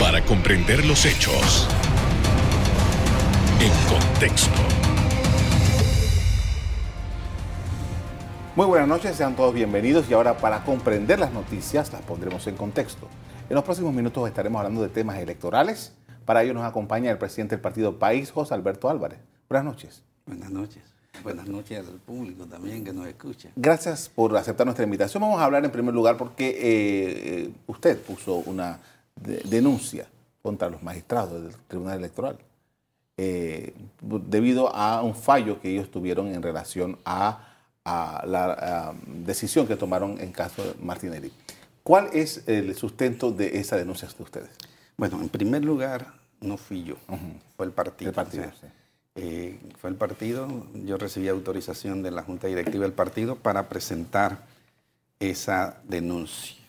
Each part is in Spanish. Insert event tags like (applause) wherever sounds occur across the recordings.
Para comprender los hechos en contexto. Muy buenas noches, sean todos bienvenidos y ahora para comprender las noticias las pondremos en contexto. En los próximos minutos estaremos hablando de temas electorales. Para ello nos acompaña el presidente del partido País, José Alberto Álvarez. Buenas noches. Buenas noches. Buenas noches al público también que nos escucha. Gracias por aceptar nuestra invitación. Vamos a hablar en primer lugar porque eh, eh, usted puso una denuncia contra los magistrados del Tribunal Electoral eh, debido a un fallo que ellos tuvieron en relación a, la decisión que tomaron en caso de Martinelli. ¿Cuál es el sustento de esa denuncia de ustedes? Bueno, en primer lugar, no fui yo, fue el partido. El partido, sí. Eh, fue el partido, yo recibí autorización de la Junta Directiva del partido para presentar esa denuncia.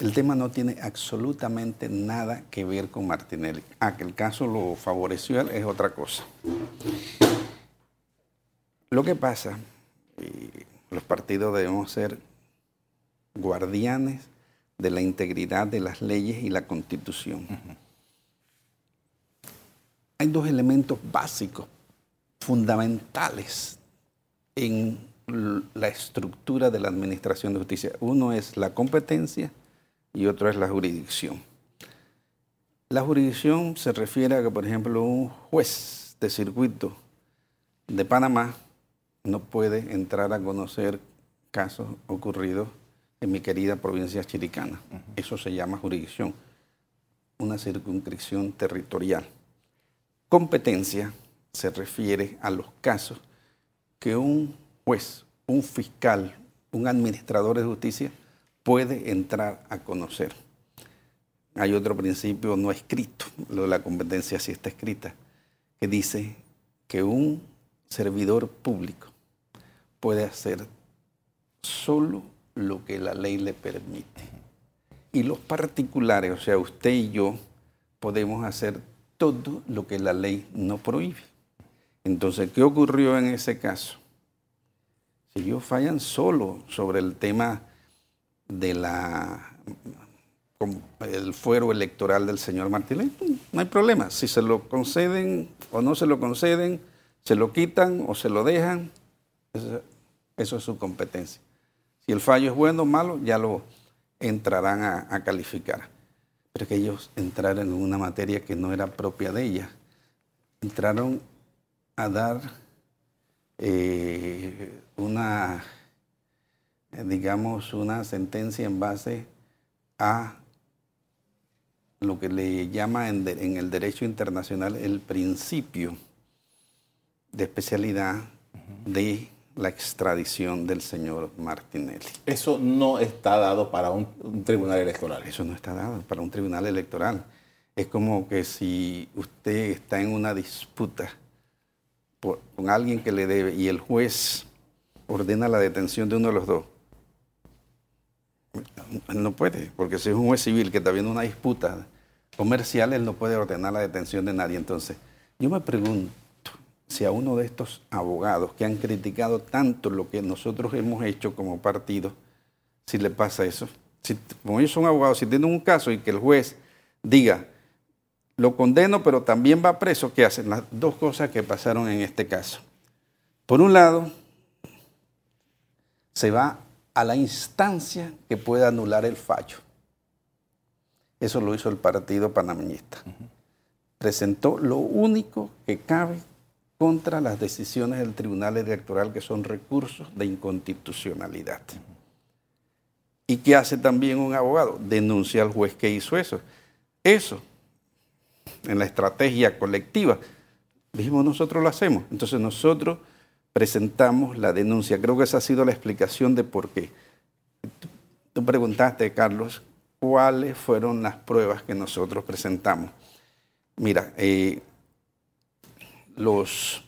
El tema no tiene absolutamente nada que ver con Martinelli. Ah, que el caso lo favoreció él es otra cosa. Lo que pasa, eh, los partidos debemos ser guardianes de la integridad de las leyes y la constitución hay dos elementos básicos, fundamentales en la estructura de la administración de justicia. Uno es la competencia y otro es la jurisdicción. La jurisdicción se refiere a que, por ejemplo, un juez de circuito de Panamá no puede entrar a conocer casos ocurridos en mi querida provincia chiricana. Eso se llama jurisdicción, una circunscripción territorial. Competencia se refiere a los casos que un juez, un fiscal, un administrador de justicia puede entrar a conocer. Hay otro principio no escrito, lo de la competencia sí está escrita, que dice que un servidor público puede hacer solo lo que la ley le permite. Y los particulares, o sea, usted y yo, podemos hacer todo lo que la ley no prohíbe. Entonces, ¿qué ocurrió en ese caso? Si ellos fallan solo sobre el tema de la el fuero electoral del señor Martínez, no hay problema. Si se lo conceden o no se lo conceden, se lo quitan o se lo dejan, eso, es su competencia. Si el fallo es bueno o malo, ya lo entrarán a calificar pero que ellos entraron en una materia que no era propia de ella. Entraron a dar eh, una, digamos, una sentencia en base a lo que le llama en, en el derecho internacional el principio de especialidad de la extradición del señor Martinelli. Eso no está dado para un, tribunal electoral. Eso no está dado para un tribunal electoral. Es como que si usted está en una disputa con alguien que le debe y el juez ordena la detención de uno de los dos. Él no puede, porque si es un juez civil que está viendo una disputa comercial, él no puede ordenar la detención de nadie. Entonces, yo me pregunto, si a uno de estos abogados que han criticado tanto lo que nosotros hemos hecho como partido, si le pasa eso. Si, como ellos son abogados, si tienen un caso y que el juez diga, lo condeno, pero también va preso, ¿qué hacen? Las dos cosas que pasaron en este caso. Por un lado, se va a la instancia que pueda anular el fallo. Eso lo hizo el partido panameñista. Presentó lo único que cabe contra las decisiones del Tribunal Electoral que son recursos de inconstitucionalidad. ¿Y qué hace también un abogado? Denuncia al juez que hizo eso. Eso, en la estrategia colectiva, dijimos nosotros lo hacemos. Entonces nosotros presentamos la denuncia. Creo que esa ha sido la explicación de por qué. Tú preguntaste, Carlos, cuáles fueron las pruebas que nosotros presentamos. Mira, eh, los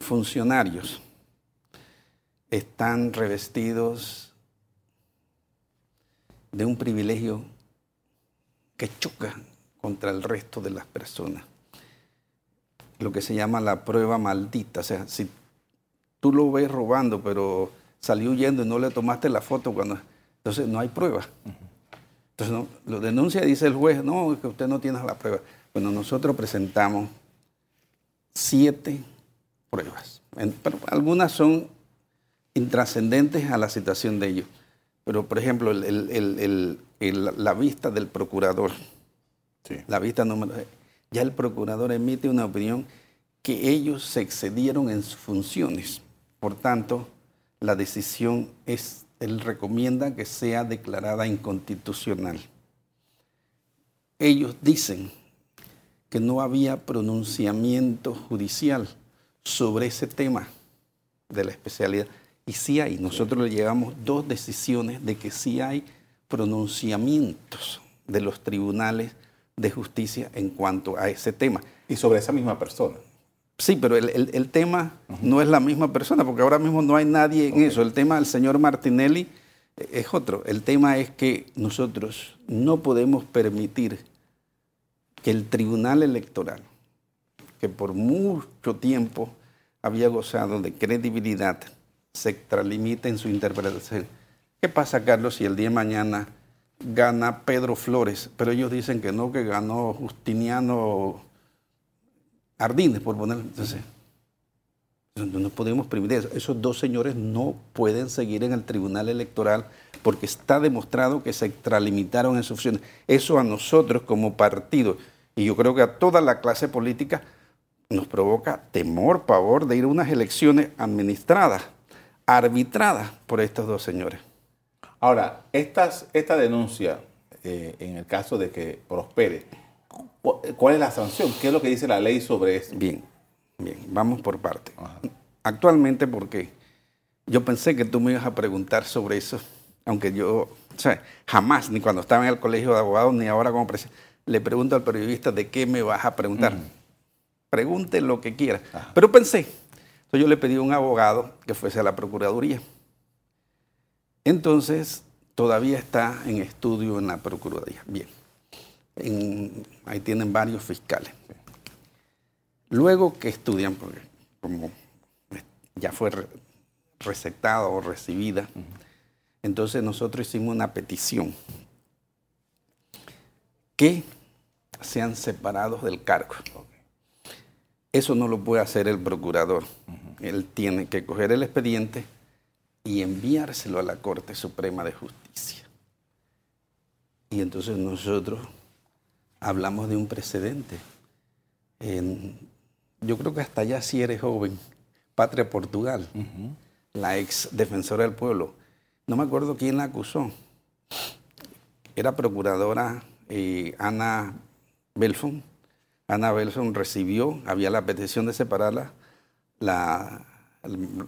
funcionarios están revestidos de un privilegio que choca contra el resto de las personas. Lo que se llama la prueba maldita. O sea, si tú lo ves robando, pero salió huyendo y no le tomaste la foto cuando... Entonces no hay prueba. Entonces lo denuncia y dice el juez, no, es que usted no tiene la prueba. Bueno, nosotros presentamos siete pruebas. Pero algunas son intrascendentes a la situación de ellos. Pero, por ejemplo, la vista del procurador, la vista número... Ya el procurador emite una opinión que ellos se excedieron en sus funciones. Por tanto, la decisión es, él recomienda que sea declarada inconstitucional. Ellos dicen que no había pronunciamiento judicial sobre ese tema de la especialidad. Y sí hay, nosotros le llevamos dos decisiones de que sí hay pronunciamientos de los tribunales de justicia en cuanto a ese tema. Y sobre esa misma persona. Sí, pero el, tema no es la misma persona, porque ahora mismo no hay nadie en eso. El tema del señor Martinelli es otro. El tema es que nosotros no podemos permitir que el Tribunal Electoral, que por mucho tiempo había gozado de credibilidad, se extralimita en su interpretación. ¿Qué pasa, Carlos, si el día de mañana gana Pedro Flores, pero ellos dicen que no, que ganó Justiniano Ardines, por poner. Entonces, no podemos permitir eso. Esos dos señores no pueden seguir en el Tribunal Electoral porque está demostrado que se extralimitaron en sus funciones. Eso a nosotros como partido, y yo creo que a toda la clase política, nos provoca temor, pavor de ir a unas elecciones administradas arbitrada por estos dos señores. Ahora, esta denuncia, eh, en el caso de que prospere, ¿cuál es la sanción? ¿Qué es lo que dice la ley sobre esto? Bien, bien, vamos por parte. Actualmente, porque yo pensé que tú me ibas a preguntar sobre eso, aunque yo, o sea, jamás, ni cuando estaba en el colegio de abogados, ni ahora como presidente, le pregunto al periodista de qué me vas a preguntar. Pregunte lo que quiera. Pero pensé, entonces yo le pedí a un abogado que fuese a la Procuraduría. Entonces, todavía está en estudio en la Procuraduría. Bien. Ahí tienen varios fiscales. Luego que estudian, porque como ya fue receptada o recibida, entonces nosotros hicimos una petición que sean separados del cargo. Eso no lo puede hacer el procurador. Él tiene que coger el expediente y enviárselo a la Corte Suprema de Justicia. Y entonces nosotros hablamos de un precedente. yo creo que hasta allá si eres joven, Patria Portugal, la ex defensora del pueblo. No me acuerdo quién la acusó. Era procuradora eh, Ana Belfon Ana Belson recibió, había la petición de separarla, la,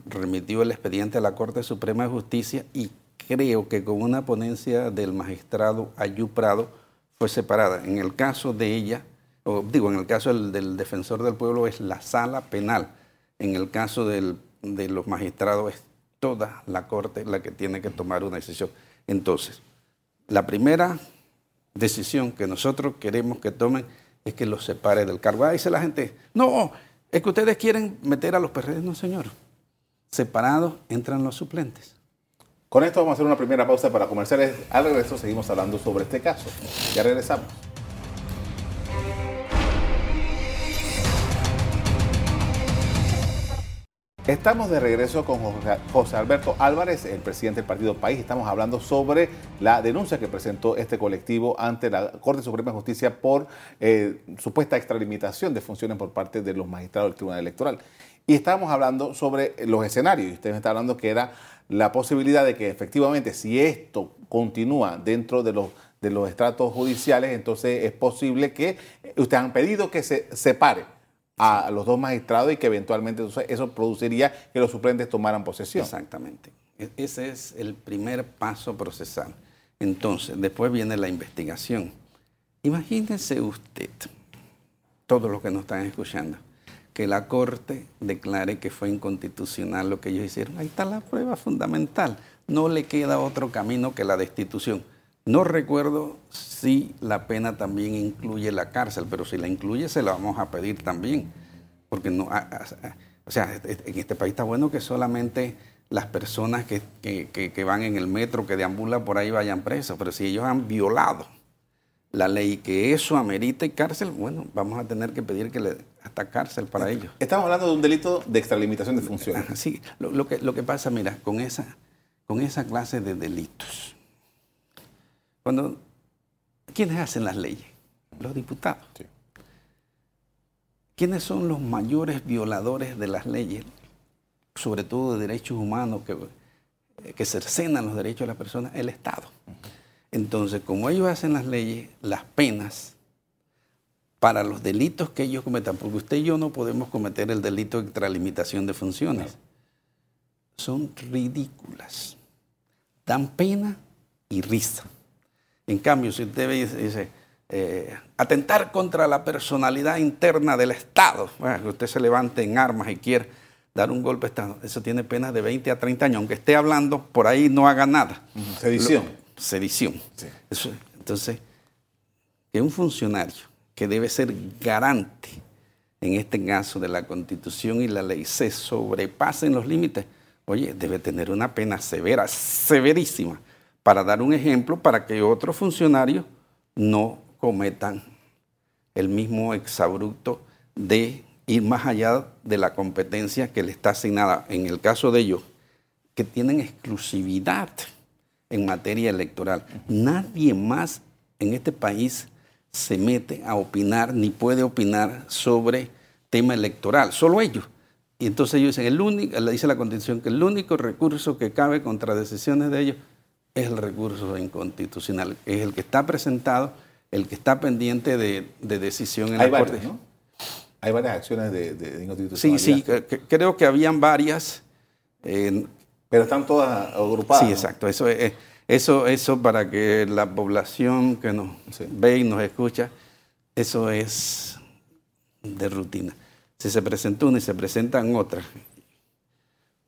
remitió el expediente a la Corte Suprema de Justicia y creo que con una ponencia del magistrado Ayú Prado fue separada. En el caso de ella, o digo, en el caso del, defensor del pueblo es la sala penal. En el caso de los magistrados es toda la Corte la que tiene que tomar una decisión. Entonces, la primera decisión que nosotros queremos que tomen es que los separe del cargo. Ahí dice la gente, no, es que ustedes quieren meter a los PRD. No, señor. Separados entran los suplentes. Con esto vamos a hacer una primera pausa para comerciales. Al regreso seguimos hablando sobre este caso. Ya regresamos. Estamos de regreso con José Alberto Álvarez, el presidente del Partido País. Estamos hablando sobre la denuncia que presentó este colectivo ante la Corte Suprema de Justicia por eh, supuesta extralimitación de funciones por parte de los magistrados del Tribunal Electoral. Y estábamos hablando sobre los escenarios. Usted me está hablando que era la posibilidad de que efectivamente, si esto continúa dentro de los, de los estratos judiciales, entonces es posible que ustedes han pedido que se separe a los dos magistrados y que eventualmente eso produciría que los suplentes tomaran posesión. Exactamente. E-, ese es el primer paso procesal. Entonces, después viene la investigación. Imagínense usted, todos los que nos están escuchando, que la Corte declare que fue inconstitucional lo que ellos hicieron. Ahí está la prueba fundamental. No le queda otro camino que la destitución. No recuerdo si la pena también incluye la cárcel, pero si la incluye se la vamos a pedir también. Porque no, o sea, en este país está bueno que solamente las personas que, que, que, van en el metro, que deambulan por ahí, vayan presos. Pero si ellos han violado la ley, que eso amerite cárcel, bueno, vamos a tener que pedir que le hasta cárcel para ellos. Estamos hablando de un delito de extralimitación de funciones. Sí, lo, que, lo que pasa, mira, con esa, con esa clase de delitos, cuando, ¿quiénes hacen las leyes? Los diputados. ¿Quiénes son los mayores violadores de las leyes? sobre todo de derechos humanos que, que cercenan los derechos de las personas, el Estado. Entonces, como ellos hacen las leyes, las penas para los delitos que ellos cometan, porque usted y yo no podemos cometer el delito de extralimitación de funciones, son ridículas. Dan pena y risa. En cambio, si usted dice, eh, atentar contra la personalidad interna del Estado, que usted se levante en armas y quiere dar un golpe de Estado, eso tiene pena de 20 a 30 años, aunque esté hablando, por ahí no haga nada. Sedición. Sedición. entonces, que un funcionario que debe ser garante, en este caso de la Constitución y la ley, se sobrepasen los límites, oye, debe tener una pena severa, severísima, para dar un ejemplo para que otros funcionarios no cometan el mismo exabrupto de ir más allá de la competencia que le está asignada, en el caso de ellos, que tienen exclusividad en materia electoral. Nadie más en este país se mete a opinar ni puede opinar sobre tema electoral, solo ellos. Y entonces ellos dicen, el único, le dice la Constitución que el único recurso que cabe contra decisiones de ellos es el recurso inconstitucional, es el que está presentado, el que está pendiente de, decisión en la Corte. Hay varias acciones de, de, Sí, sí, creo que habían varias. Pero están todas agrupadas. Sí, exacto. Eso, es, eso, eso para que la población que nos ve y nos escucha, eso es de rutina. Si se presenta una y se presentan otras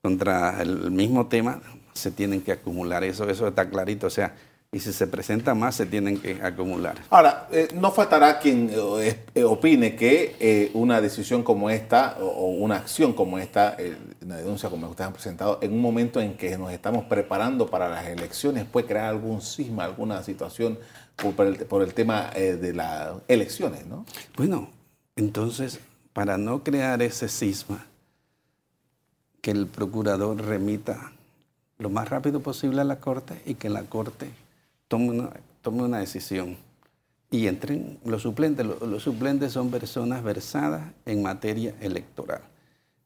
contra el mismo tema, se tienen que acumular. Eso, eso está clarito. O sea, y si se presenta más se tienen que acumular. Ahora, eh, no faltará quien eh, eh, opine que una decisión como esta o, una acción como esta, una denuncia como ustedes han presentado, en un momento en que nos estamos preparando para las elecciones, puede crear algún sisma, alguna situación por el, por el tema de las elecciones, ¿no? Bueno, entonces, para no crear ese sisma, que el procurador remita lo más rápido posible a la Corte y que la Corte tome una, una decisión y entren los suplentes. Los, suplentes son personas versadas en materia electoral.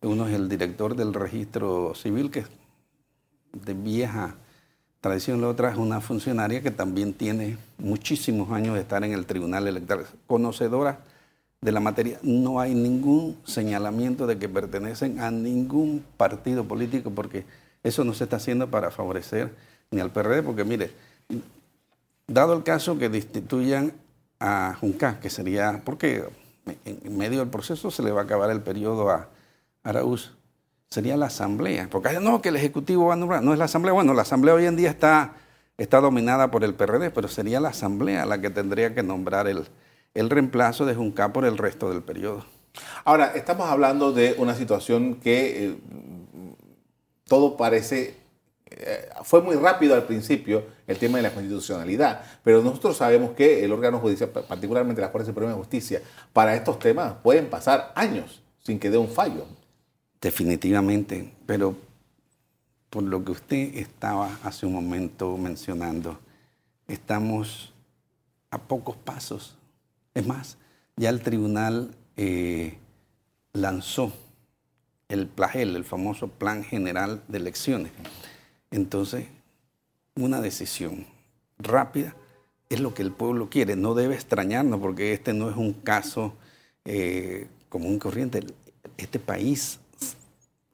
Uno es el director del registro civil, que es de vieja tradición, la otra es una funcionaria que también tiene muchísimos años de estar en el tribunal electoral, conocedora de la materia. No hay ningún señalamiento de que pertenecen a ningún partido político, porque eso no se está haciendo para favorecer ni al PRD, porque mire, Dado el caso que destituyan a Junca, que sería, porque en medio del proceso se le va a acabar el periodo a Araúz, sería la Asamblea. Porque no, que el Ejecutivo va a nombrar, no es la Asamblea. Bueno, la Asamblea hoy en día está, está dominada por el PRD, pero sería la Asamblea la que tendría que nombrar el, el reemplazo de Junca por el resto del periodo. Ahora, estamos hablando de una situación que eh, todo parece eh, fue muy rápido al principio el tema de la constitucionalidad, pero nosotros sabemos que el órgano judicial, particularmente la Corte Suprema de Justicia, para estos temas pueden pasar años sin que dé un fallo. Definitivamente, pero por lo que usted estaba hace un momento mencionando, estamos a pocos pasos. Es más, ya el tribunal eh, lanzó el PLAGEL, el famoso Plan General de Elecciones entonces, una decisión rápida es lo que el pueblo quiere. No debe extrañarnos porque este no es un caso eh, común corriente. Este país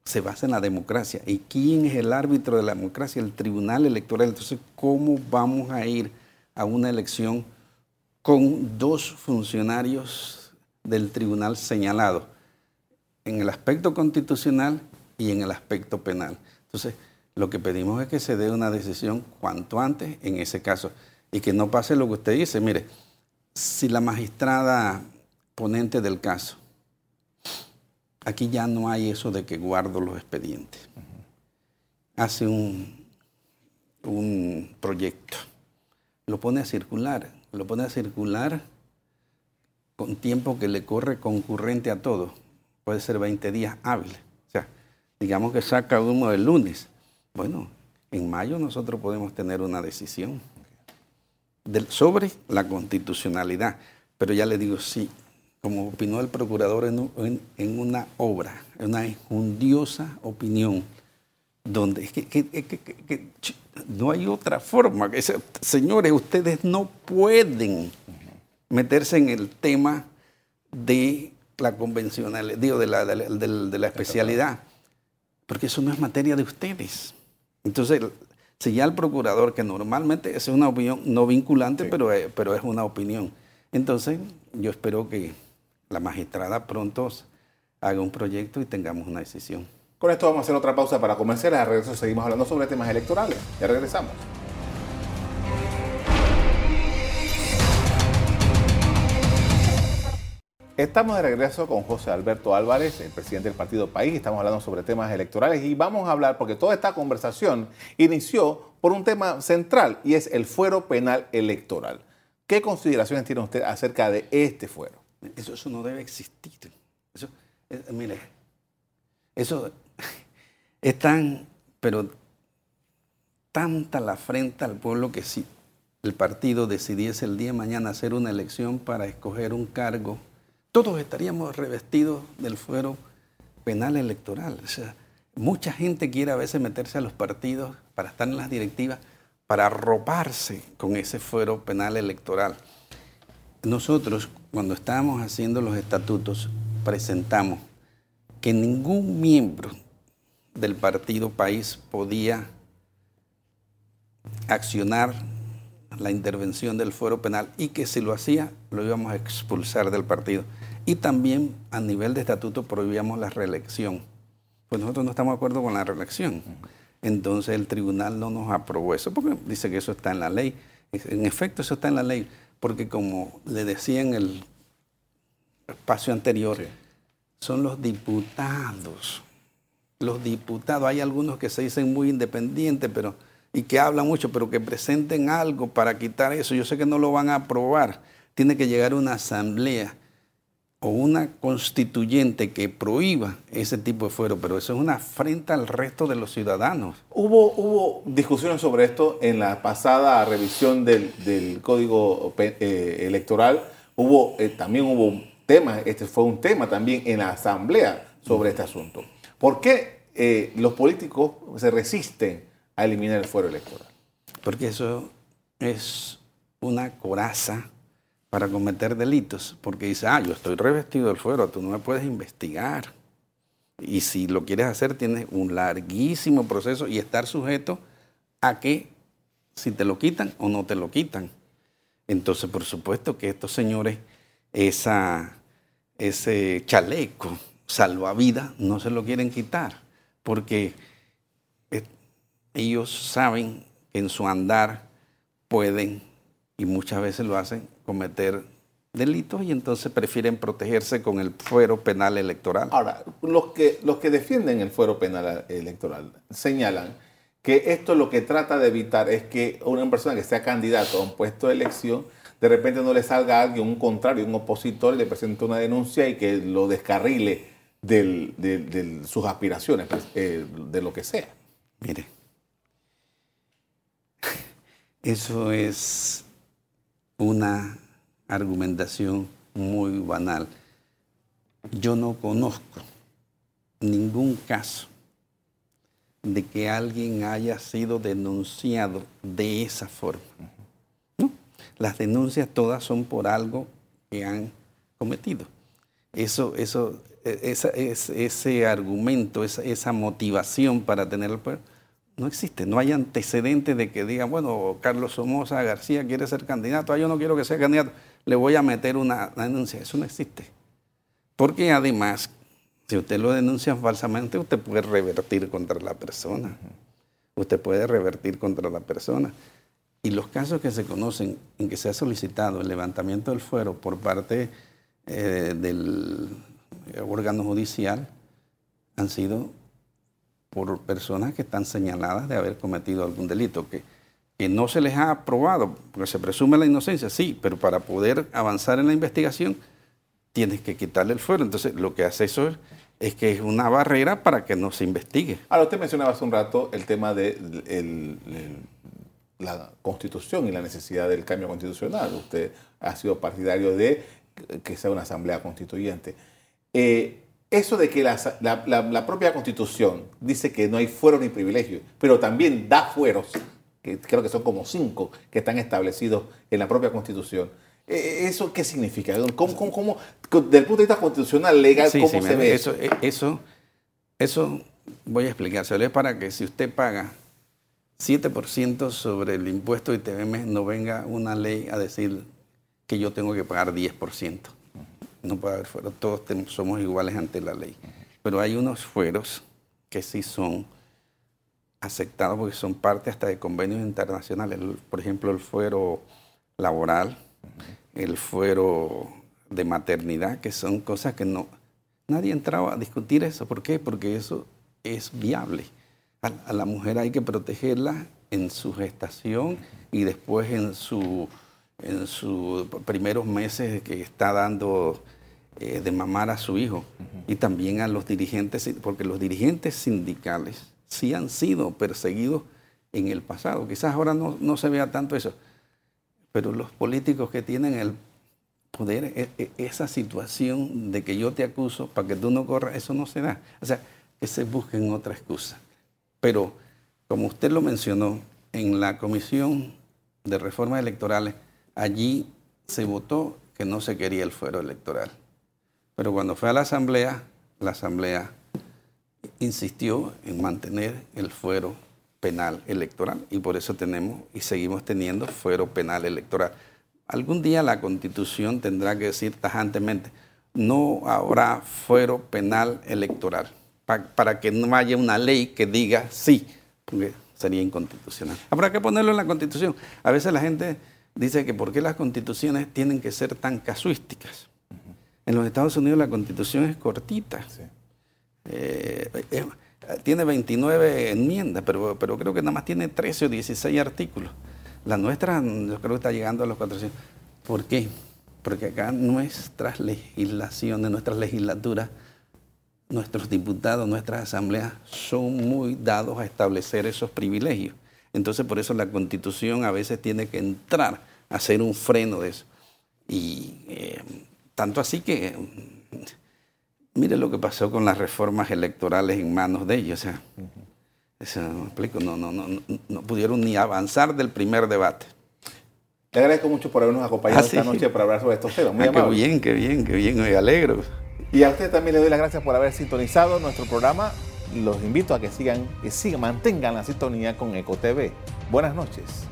se basa en la democracia. ¿Y quién es el árbitro de la democracia? El Tribunal Electoral. Entonces, ¿cómo vamos a ir a una elección con dos funcionarios del tribunal señalados en el aspecto constitucional y en el aspecto penal? Entonces, lo que pedimos es que se dé una decisión cuanto antes en ese caso y que no pase lo que usted dice. Mire, si la magistrada ponente del caso, aquí ya no hay eso de que guardo los expedientes. hace un, un proyecto, lo pone a circular, lo pone a circular con tiempo que le corre concurrente a todo. Puede ser 20 días hábiles. O sea, digamos que saca uno el lunes. Bueno, en mayo nosotros podemos tener una decisión sobre la constitucionalidad. Pero ya le digo, sí, como opinó el procurador en, una obra, una injundiosa opinión, donde es que, no hay otra forma. Que, señores, ustedes no pueden meterse en el tema de la convencional, digo, de la, de la especialidad, porque eso no es materia de ustedes. Entonces, si ya el procurador, que normalmente es una opinión no vinculante, pero, es, pero es una opinión. Entonces, yo espero que la magistrada pronto haga un proyecto y tengamos una decisión. Con esto vamos a hacer otra pausa para comerciales. A regreso seguimos hablando sobre temas electorales. Ya regresamos. Estamos de regreso con José Alberto Álvarez, el presidente del Partido País. Estamos hablando sobre temas electorales y vamos a hablar, porque toda esta conversación inició por un tema central y es el fuero penal electoral. ¿Qué consideraciones tiene usted acerca de este fuero? Eso, eso no debe existir. Eso, mire, eso (laughs) es tan, pero tanta la afrenta al pueblo que si el partido decidiese el día de mañana hacer una elección para escoger un cargo todos estaríamos revestidos del fuero penal electoral. Mucha gente quiere a veces meterse a los partidos para estar en las directivas, para arroparse con ese fuero penal electoral. Nosotros, cuando estábamos haciendo los estatutos, presentamos que ningún miembro del partido país podía accionar la intervención del fuero penal y que si lo hacía lo íbamos a expulsar del partido. Y también a nivel de estatuto prohibíamos la reelección. Pues nosotros no estamos de acuerdo con la reelección. Entonces el tribunal no nos aprobó eso porque dice que eso está en la ley. En efecto, eso está en la ley, porque como le decía en el espacio anterior, son los diputados. Los diputados, hay algunos que se dicen muy independientes, pero y que hablan mucho, pero que presenten algo para quitar eso. Yo sé que no lo van a aprobar. Tiene que llegar una asamblea o una constituyente que prohíba ese tipo de fuero, pero eso es una afrenta al resto de los ciudadanos. Hubo, hubo discusiones sobre esto en la pasada revisión del, Código eh, Electoral. Hubo, eh, también hubo temas, este fue un tema también en la Asamblea sobre este asunto. ¿Por qué eh, los políticos se resisten a eliminar el fuero electoral? Porque eso es una coraza para cometer delitos, porque dice, ah, yo estoy revestido del fuero, tú no me puedes investigar. Y si lo quieres hacer, tienes un larguísimo proceso y estar sujeto a que si te lo quitan o no te lo quitan. Entonces, por supuesto que estos señores, esa, ese chaleco salvavidas, no se lo quieren quitar, porque ellos saben que en su andar pueden, y muchas veces lo hacen, cometer delitos y entonces prefieren protegerse con el fuero penal electoral. Ahora, los que, los que defienden el fuero penal electoral señalan que esto lo que trata de evitar es que una persona que sea candidato a un puesto de elección, de repente no le salga a alguien, un contrario, un opositor, le presente una denuncia y que lo descarrile de sus aspiraciones, pues, eh, de lo que sea. Mire, eso es una argumentación muy banal. Yo no conozco ningún caso de que alguien haya sido denunciado de esa forma. Las denuncias todas son por algo que han cometido. Eso, eso, e, ese argumento, esa, esa motivación para tener el poder no existe, no hay antecedentes de que digan, bueno, Carlos Somoza García quiere ser candidato, ah, yo no quiero que sea candidato, le voy a meter una, denuncia. Eso no existe. Porque además, si usted lo denuncia falsamente, usted puede revertir contra la persona. Usted puede revertir contra la persona. Y los casos que se conocen en que se ha solicitado el levantamiento del fuero por parte eh, del órgano judicial han sido por personas que están señaladas de haber cometido algún delito, que, que no se les ha aprobado, porque se presume la inocencia, sí, pero para poder avanzar en la investigación tienes que quitarle el fuero. Entonces, lo que hace eso es, que es una barrera para que no se investigue. Ahora, usted mencionaba hace un rato el tema de la constitución y la necesidad del cambio constitucional. Usted ha sido partidario de que sea una asamblea constituyente. Eh, eso de que la, propia constitución dice que no hay fueros ni privilegios, pero también da fueros, que creo que son como cinco que están establecidos en la propia constitución. Eh, ¿Eso qué significa? ¿Cómo, cómo, desde el punto de vista constitucional, legal, cómo se ve eso? Eso, eso voy a explicárselo. Es para que si usted paga 7% sobre el impuesto ITM, no venga una ley a decir que yo tengo que pagar 10% no puede haber fueros, todos somos iguales ante la ley. Pero hay unos fueros que sí son aceptados porque son parte hasta de convenios internacionales. Por ejemplo, el fuero laboral, el fuero de maternidad, que son cosas que no... Nadie entraba a discutir eso. ¿Por qué? Porque eso es viable. A, la mujer hay que protegerla en su gestación y después en su en sus primeros meses que está dando eh, de mamar a su hijo y también a los dirigentes, porque los dirigentes sindicales sí han sido perseguidos en el pasado. Quizás ahora no, no se vea tanto eso, pero los políticos que tienen el poder, e, e, esa situación de que yo te acuso para que tú no corras, eso no se da. O sea, que se busquen otra excusa. Pero, como usted lo mencionó, en la Comisión de Reformas Electorales, allí se votó que no se quería el fuero electoral. Pero cuando fue a la asamblea, la asamblea insistió en mantener el fuero penal electoral y por eso tenemos y seguimos teniendo fuero penal electoral. Algún día la constitución tendrá que decir tajantemente, no habrá fuero penal electoral, para que no haya una ley que diga sí, porque sería inconstitucional. Habrá que ponerlo en la constitución. A veces la gente dice que por qué las constituciones tienen que ser tan casuísticas. En los Estados Unidos la constitución es cortita. Eh, tiene 29 enmiendas, pero, pero creo que nada más tiene 13 o 16 artículos. La nuestra yo creo que está llegando a los 400. ¿Por qué? Porque acá nuestras legislaciones, nuestras legislaturas, nuestros diputados, nuestras asambleas son muy dados a establecer esos privilegios. Entonces por eso la constitución a veces tiene que entrar a hacer un freno de eso. Y eh, tanto así que, mire lo que pasó con las reformas electorales en manos de ellos. O sea, explico, no, no, no, no pudieron ni avanzar del primer debate. Le agradezco mucho por habernos acompañado ah, esta noche para hablar sobre estos temas. Muy ah, Qué bien, qué bien, qué bien, me alegro. Y a usted también le doy las gracias por haber sintonizado nuestro programa. Los invito a que sigan, que sigan, mantengan la sintonía con EcoTV. Buenas noches.